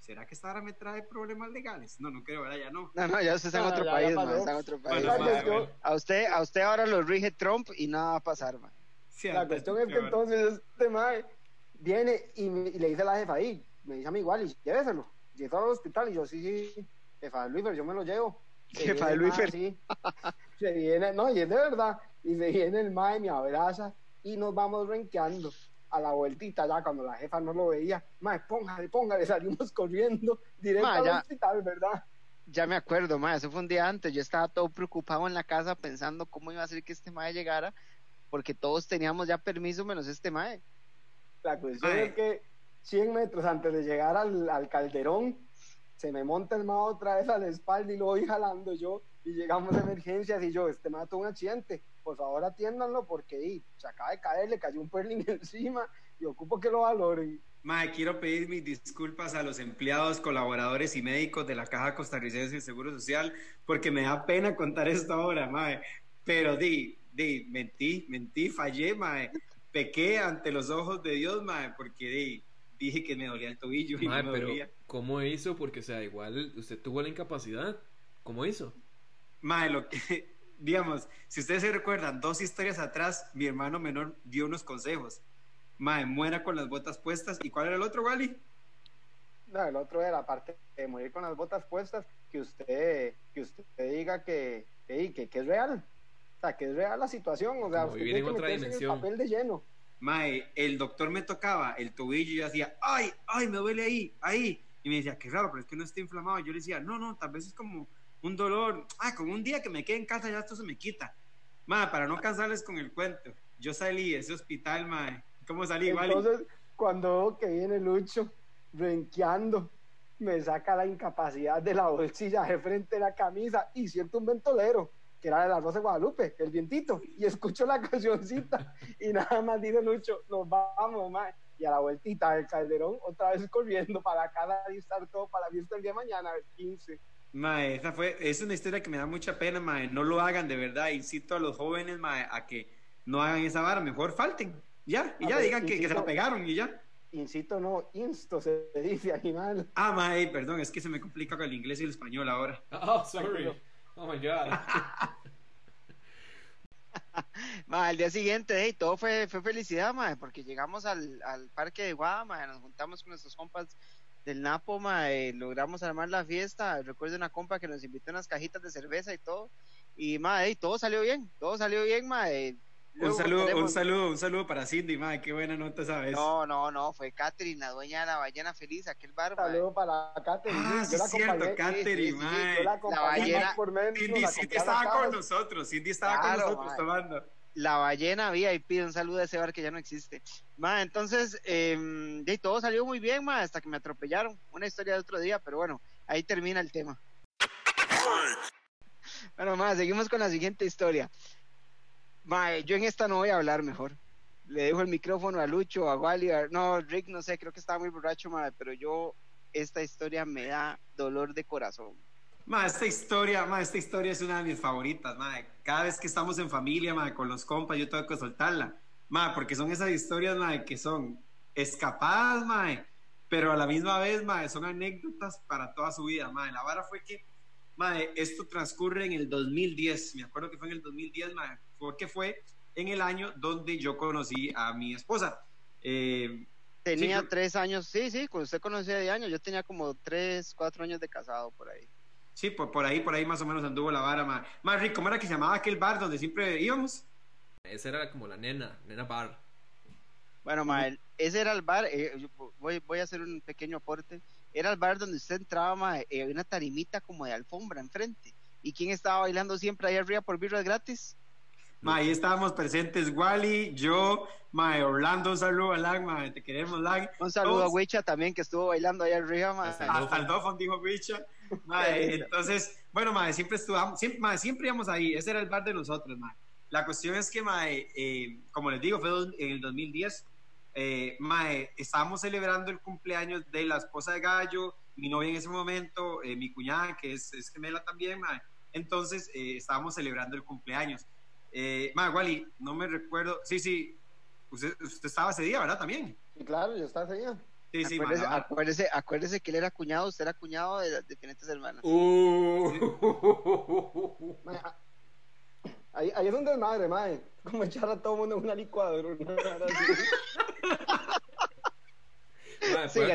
¿será que esta hora me trae problemas legales? No, no creo, ¿verdad? Ya no. No, no, ya usted está en No, otro país, mae, está en otro país. A usted, a usted ahora lo rige Trump y nada va a pasar, mae. Sí, La cuestión es que entonces este mae viene y, me- y le dice a la jefa ahí, me dice a mí igual, y lléveselo. Lléveselo al hospital. Y yo, sí, sí, jefa de Luis, pero yo me lo llevo. Se Jefa de mae así, [laughs] Se viene, no, y es de verdad. Y se viene el mae, me abraza y nos vamos renqueando a la vueltita ya cuando la jefa no lo veía. Mae, póngale, póngale, [laughs] salimos corriendo directo Mae, al ya. hospital, ¿verdad? Ya me acuerdo, mae, eso fue un día antes. Yo estaba todo preocupado en la casa pensando cómo iba a ser que este mae llegara, porque todos teníamos ya permiso menos este mae. La cuestión Mae. es que 100 metros antes de llegar al, al calderón, se me monta el mae otra vez a la espalda y lo voy jalando yo. Y llegamos a emergencias y yo, este mae tuvo un accidente, por favor atiéndanlo porque y, se acaba de caer, le cayó un perling [laughs] encima y ocupo que lo valoren. Mae, quiero pedir mis disculpas a los empleados, colaboradores y médicos de la Caja Costarricense de Seguro Social, porque me da pena contar esto ahora, mae. Pero di, di, mentí, mentí, fallé, mae. Pequé ante los ojos de Dios, mae, porque di, dije que me dolía el tobillo y Mae, no me pero dolía. ¿cómo hizo? Porque, o sea, igual usted tuvo la incapacidad. ¿Cómo hizo? Mae, lo que, [laughs] digamos, si ustedes se recuerdan, dos historias atrás, mi hermano menor dio unos consejos. Mae, muera con las botas puestas. ¿Y cuál era el otro, Wally? No, el otro era, aparte de morir con las botas puestas, que usted, que usted diga que, que, que, que es real. Sea, que es real la situación. O sea, Como usted vivir tiene en que otra meterse en el papel de lleno. Mae, el doctor me tocaba el tobillo y yo hacía, ay, ay, me duele ahí, ahí. Y me decía, qué raro, pero es que no está inflamado. Yo le decía, no, no, tal vez es como un dolor. Ah, con un día que me quede en casa ya esto se me quita. Mae, para no cansarles con el cuento, yo salí de ese hospital, mae. ¿Cómo salí? Entonces, cuando veo que viene Lucho renqueando, me saca la incapacidad de la bolsilla de frente de la camisa y siento un ventolero, que era de la Rosa de Guadalupe, el vientito, y escucho la [laughs] cancioncita y nada más dice Lucho, nos vamos, mae. Y a la vueltita del calderón, otra vez corriendo para casa y estar todo para la fiesta el día de mañana, el 15. Mae, esa fue, es una historia que me da mucha pena, mae. No lo hagan de verdad. Incito a los jóvenes, mae, a que no hagan esa vara. Mejor falten. Ya, y A ya ver, digan que, que se la pegaron y ya. Incito no, insto se dice animal. Ah, mae, perdón, es que se me complica con el inglés y el español ahora. Oh, sorry. Oh my god. Ma, al día siguiente, hey, todo fue, fue felicidad, ma, porque llegamos al, al parque de Guada, ma, nos juntamos con nuestros compas del Napo, ma, logramos armar la fiesta. Recuerdo una compa que nos invitó unas cajitas de cerveza y todo. Y, ma, hey, todo salió bien, todo salió bien, ma. eh, Un saludo, un saludo, un saludo para Cindy, mae, qué buena nota sabes. No, no, no, fue Catherine, la dueña de la ballena feliz, aquel bar. Saludo para Katherine. Ah, sí, yo la es cierto, Catherine, sí, sí, mae. yo la ballena- más por menos Cindy, Cindy estaba con nosotros, Cindy estaba Claro, con nosotros tomando. La ballena VIP, un saludo a ese bar que ya no existe. Ma, entonces, eh, de, todo salió muy bien, ma, hasta que me atropellaron. Una historia de otro día, pero bueno, ahí termina el tema. Bueno, ma, seguimos con la siguiente historia. Ma, yo en esta no voy a hablar mejor. Le dejo el micrófono a Lucho, a Wally, a- no, Rick, no sé, creo que estaba muy borracho, ma, pero yo, esta historia me da dolor de corazón. Ma, esta historia, ma, esta historia es una de mis favoritas, ma. Cada vez que estamos en familia, ma, con los compas, yo tengo que soltarla. Ma, porque son esas historias, ma, que son escapadas, ma, pero a la misma vez, ma, son anécdotas para toda su vida, ma. La vara fue que, ma, esto transcurre en el 2010, me acuerdo que fue en el 2010, ma, porque fue en el año donde yo conocí a mi esposa. Eh, Tenía Sí, tres años, sí, sí, cuando usted conocía de años, yo tenía como tres, cuatro años de casado por ahí. sí, por, por ahí, por ahí más o menos anduvo la vara, ma. Ma, Rick, ¿cómo era que se llamaba aquel bar donde siempre íbamos? Esa era como la nena, nena bar. Bueno, ma, el- ese era el bar, eh, yo voy, voy a hacer un pequeño aporte. Era el bar donde usted entraba, ma, eh, una tarimita como de alfombra enfrente. ¿Y quién estaba bailando siempre ahí arriba por birras gratis? Ma, ahí estábamos presentes Wally, yo, ma, Orlando, un saludo a Lag, ma, te queremos Lag. Un saludo a Todos- Wicha también que estuvo bailando ahí arriba, ma. Hasta A- Al Dofon dijo Wicha. Ma, lindo. [laughs] entonces, bueno, ma, siempre estuvamos, siempre, ma, siempre íbamos ahí, ese era el bar de nosotros, ma. La cuestión es que, ma, eh, como les digo, fue dos- en el 2010, eh, ma, eh, estábamos celebrando el cumpleaños de la esposa de Gallo, mi novia en ese momento, eh, mi cuñada, que es, es gemela también, mae. Entonces, eh, estábamos celebrando el cumpleaños. Eh, Wally, no me recuerdo. Sí, sí, usted, usted estaba ese día, ¿verdad? También. Y claro, yo estaba allá. Sí, sí, mae, acuérdese, acuérdese, acuérdese que él era cuñado, usted era cuñado de las diferentes hermanas. Uh. [laughs] Ah, Ahí, ahí es un desmadre, mae. Como echar a todo mundo en una licuadora. una [laughs]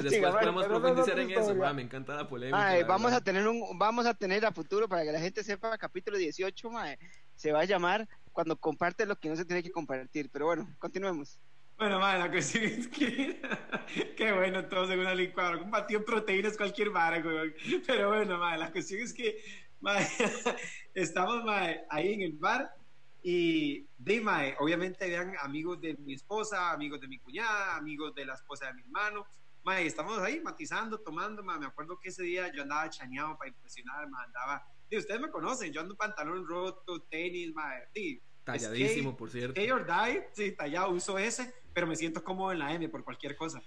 después podemos profundizar en eso, me encanta la polémica. La vamos a tener un, vamos a tener a futuro para que la gente sepa, capítulo 18, mae, se va a llamar cuando comparte lo que no se tiene que compartir. Pero bueno, continuemos. Bueno, mae, la cuestión es que. [laughs] Qué bueno, todos en una licuadora. De proteínas, cualquier vara, güey. Pero bueno, mae, la cuestión es que. mae, [laughs] estamos mae, ahí en el bar. Y de mae, obviamente habían amigos de mi esposa, amigos de mi cuñada, amigos de la esposa de mi hermano. Mae, estamos ahí matizando, tomando. Mae, me acuerdo que ese día yo andaba chaneado para impresionar, mae, andaba. Ustedes me conocen, yo ando pantalón roto, tenis, di, Talladísimo, skate- por cierto. Or die, sí, tallado, uso ese, pero me siento cómodo en la M por cualquier cosa.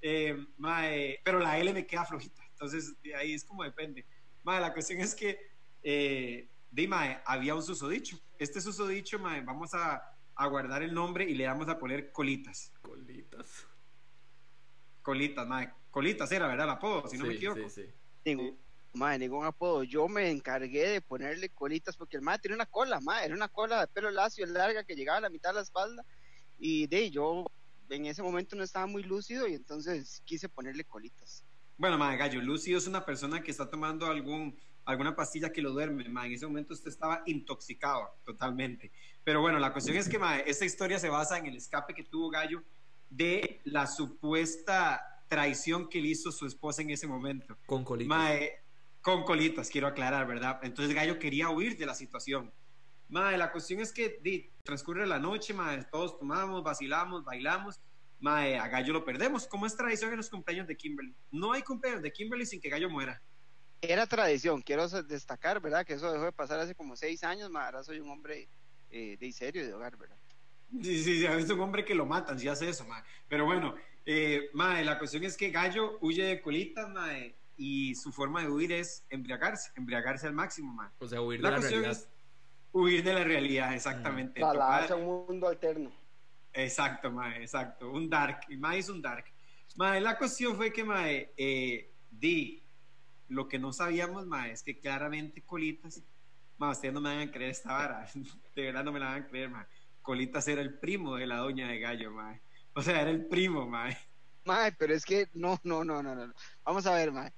Eh, mae, pero la L me queda flojita, entonces de ahí es como depende. Mae, la cuestión es que, eh, di, mae, había un susodicho. Este susodicho, mae, vamos a, a guardar el nombre y le vamos a poner colitas. Colitas. Colitas, mae. Colitas era, ¿verdad? El apodo, si no me Sí, equivoco. sí, sí. Ningún, mae, ningún apodo. Yo me encargué de ponerle colitas porque el mae tiene una cola, mae, era una cola de pelo lacio larga que llegaba a la mitad de la espalda. Y de yo en ese momento no estaba muy lúcido y entonces quise ponerle colitas. Bueno, mae, Gallo, Lucy es una persona que está tomando algún, alguna pastilla que lo duerme, mae. En ese momento usted estaba intoxicado totalmente. Pero bueno, la cuestión es que, mae, esta historia se basa en el escape que tuvo Gallo de la supuesta traición que le hizo su esposa en ese momento. Con colitas. Mae, con colitas, quiero aclarar, ¿verdad? Entonces Gallo quería huir de la situación. Mae, la cuestión es que di, transcurre la noche, mae, todos tomamos, vacilamos, bailamos. Mae, a Gallo lo perdemos, como es tradición en los cumpleaños de Kimberly. No hay cumpleaños de Kimberly sin que Gallo muera. Era tradición, quiero destacar, ¿verdad? Que eso dejó de pasar hace como seis años, mae, ahora soy un hombre eh, de serio de hogar, ¿verdad? Sí, sí, sí, es un hombre que lo matan si hace eso, mae. Pero bueno, eh, mae, la cuestión es que Gallo huye de colitas, mae, y su forma de huir es embriagarse, embriagarse al máximo, mae. O sea, huir de La la cuestión realidad. es huir de la realidad, exactamente. Trasladarse a Tomar- un mundo alterno. Exacto, mae, exacto. Un dark. Y mae es un dark. Mae, la cuestión fue que, mae, eh, di, lo que no sabíamos, mae, es que claramente Colitas, mae, ustedes no me van a creer esta vara. [laughs] De verdad no me la van a creer, mae. Colitas era el primo de la doña de Gallo, mae. O sea, era el primo, mae. Mae, pero es que no, no, no, no, no. Vamos a ver, mae.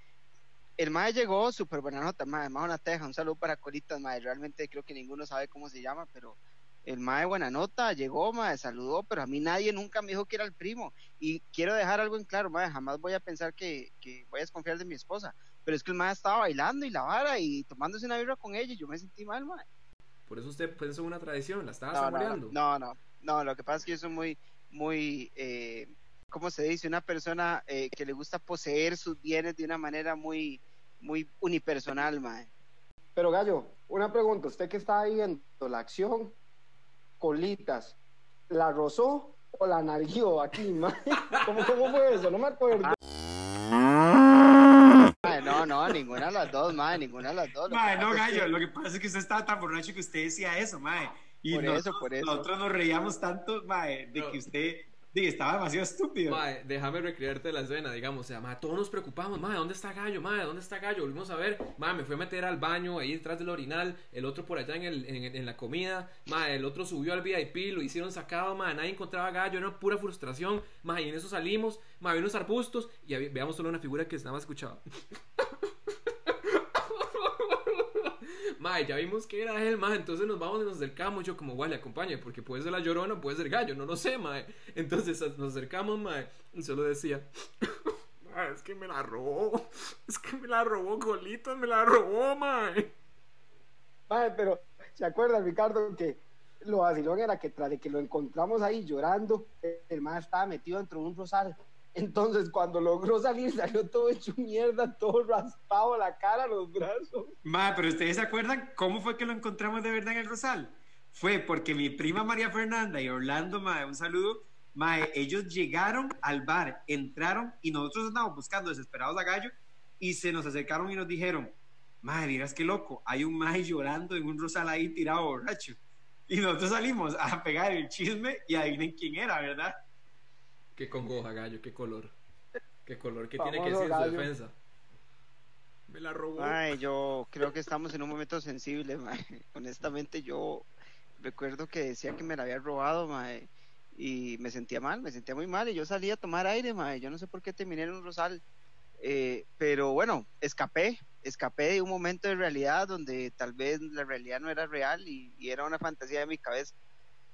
El mae llegó súper buena nota, mae, más una teja, un saludo para Colitas, mae. Realmente creo que ninguno sabe cómo se llama, pero el mae buena nota, llegó, mae, saludó, pero a mí nadie nunca me dijo que era el primo. Y quiero dejar algo en claro, mae, jamás voy a pensar que, que voy a desconfiar de mi esposa. Pero es que el mae estaba bailando y la vara y tomándose una birra con ella y yo me sentí mal, mae. Por eso usted pensó en una tradición, la estaba No, no, saboreando. no, no, no, lo que pasa es que yo soy muy, muy, eh, ¿cómo se dice? Una persona eh, que le gusta poseer sus bienes de una manera muy, muy unipersonal, mae. Pero Gallo, una pregunta, usted que está viendo la acción, colitas, ¿la rozó o la narguió aquí, [laughs] mae? ¿Cómo, ¿Cómo fue eso? No me acuerdo. No, no, ninguna de las dos, mae, ninguna de las dos. Mae, no, que- Gallo, lo que pasa es que usted estaba tan borracho que usted decía eso, mae. Y Por eso, por eso. nosotros nos reíamos tanto, mae, de No. que usted di, estaba demasiado estúpido. Mae, déjame recrearte la escena, digamos, o sea, todos nos preocupamos, mae, ¿dónde está Gallo? Mae, ¿dónde está Gallo? Volvimos a ver, mae, me fui a meter al baño ahí detrás del orinal, el otro por allá en, el, en, la comida, mae, el otro subió al VIP, lo hicieron sacado, mae, nadie encontraba Gallo, era pura frustración, mae, y en eso salimos, mae, vi unos arbustos y había- veamos solo una figura que nada más escuchaba. [laughs] Mae, ya vimos que era él, mae. Entonces nos vamos y nos acercamos. Yo, como, vale, acompañe, porque puede ser la llorona, puede ser gallo, no lo sé, mae. Entonces nos acercamos, mae. Y solo decía, [laughs] es que me la robó. Es que me la robó, Colitas, me la robó, mae. Mae, pero ¿se acuerda, Ricardo, que lo vacilón era que tras de que lo encontramos ahí llorando, el mae estaba metido dentro de un rosal. Entonces, cuando logró salir, salió todo hecho mierda, todo raspado, la cara, los brazos. Mae, pero ustedes se acuerdan cómo fue que lo encontramos de verdad en el Rosal? Fue porque mi prima María Fernanda y Orlando, mae, un saludo, mae, ellos llegaron al bar, entraron y nosotros andábamos buscando desesperados a Gallo y se nos acercaron y nos dijeron, madre, miras qué loco, hay un maje llorando en un rosal ahí tirado borracho. Y nosotros salimos a pegar el chisme y adivinen quién era, ¿verdad? Qué congoja, gallo, qué color. Qué color, qué tiene que decir su defensa. Me la robó. Mae, yo creo que estamos en un momento sensible, [laughs] mae. Honestamente, yo recuerdo que decía que me la había robado, mae, y me sentía mal, me sentía muy mal, y yo salí a tomar aire, mae. Yo no sé por qué terminé en un rosal, eh, pero bueno, escapé, escapé de un momento de realidad donde tal vez la realidad no era real y, y era una fantasía de mi cabeza.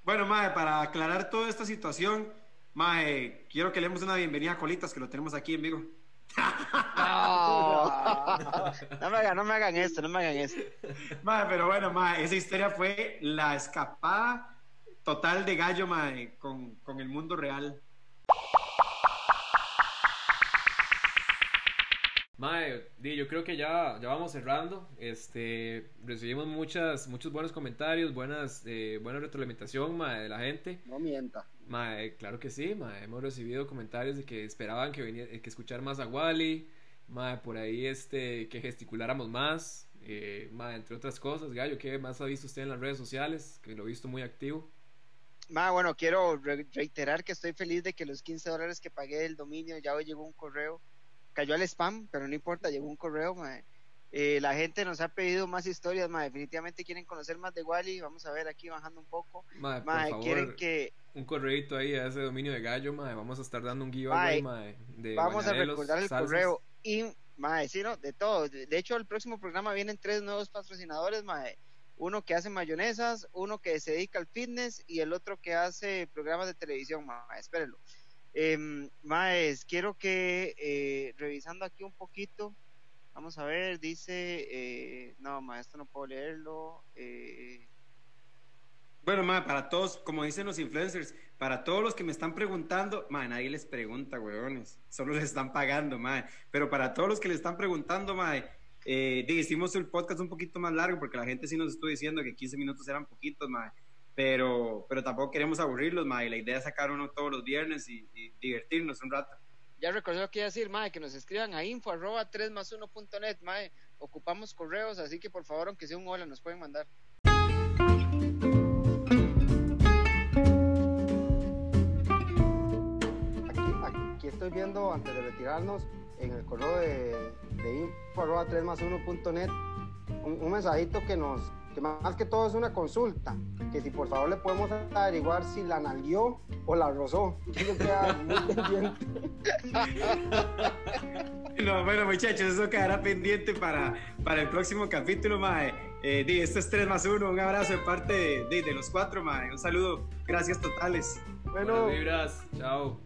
Bueno, Mae, para aclarar toda esta situación, Mae, quiero que le demos una bienvenida a Colitas, que lo tenemos aquí en vivo. No, [laughs] no me hagan, no me hagan esto, no me hagan esto. Mae, pero bueno, Mae, esa historia fue la escapada total de Gallo, Mae, con, con el mundo real. Mae, di, yo creo que ya, ya vamos cerrando. Este, recibimos muchas, muchos buenos comentarios, buenas, eh, buena retroalimentación, mae, de la gente. No mienta. Mae, claro que sí, mae, hemos recibido comentarios de que esperaban que venía, que escuchar más a Wally, mae, por ahí este, que gesticuláramos más, eh, mae, entre otras cosas, Gallo, ¿qué más ha visto usted en las redes sociales? Que lo he visto muy activo. Ma, bueno, quiero re- reiterar que estoy feliz de que los 15 dólares que pagué del dominio ya hoy llegó un correo. Cayó al spam, pero no importa, llegó un correo. ma. Eh, la gente nos ha pedido más historias, ma. definitivamente quieren conocer más de Wally. Vamos a ver aquí bajando un poco. Mae, por Ma, favor, quieren que un correito ahí a ese dominio de Gallo, mae, vamos a estar dando un giveaway, mae, de vamos a recordar el salsas. correo. Y, ma, sí, ¿no? de todo. De, hecho, el próximo programa vienen tres nuevos patrocinadores, ma. Uno que hace mayonesas, uno que se dedica al fitness y el otro que hace programas de televisión, ma. Espérenlo. Em, Maes, quiero que eh, revisando aquí un poquito, vamos a ver, dice, eh, no, ma, esto no puedo leerlo. eh, Bueno, Mae, para todos, como dicen los influencers, para todos los que me están preguntando, Mae, nadie les pregunta, huevones, solo les están pagando, Mae. Pero para todos los que le están preguntando, Mae, eh, hicimos el podcast un poquito más largo porque la gente sí nos estuvo diciendo que 15 minutos eran poquitos, Mae. Pero, pero tampoco queremos aburrirlos, Mae. La idea es sacar uno todos los viernes y, y divertirnos un rato. Ya recordé lo que iba a decir, Mae, que nos escriban a info arroba 3 más 1.net, Mae, ocupamos correos, así que por favor, aunque sea un hola, nos pueden mandar. Aquí, estoy viendo, antes de retirarnos, en el correo de, de info arroba 3 más 1.net, un, un mensajito que nos, que más que todo es una consulta, que si por favor le podemos averiguar si la nalguió o la rozó. Eso queda muy [laughs] pendiente. No, bueno, muchachos, eso quedará pendiente para, para el próximo capítulo, Mae. Eh, di, esto es 3 más 1. Un abrazo de parte de, de- de los cuatro, Mae. Un saludo. Gracias totales. Bueno, Buenas vibras, chao.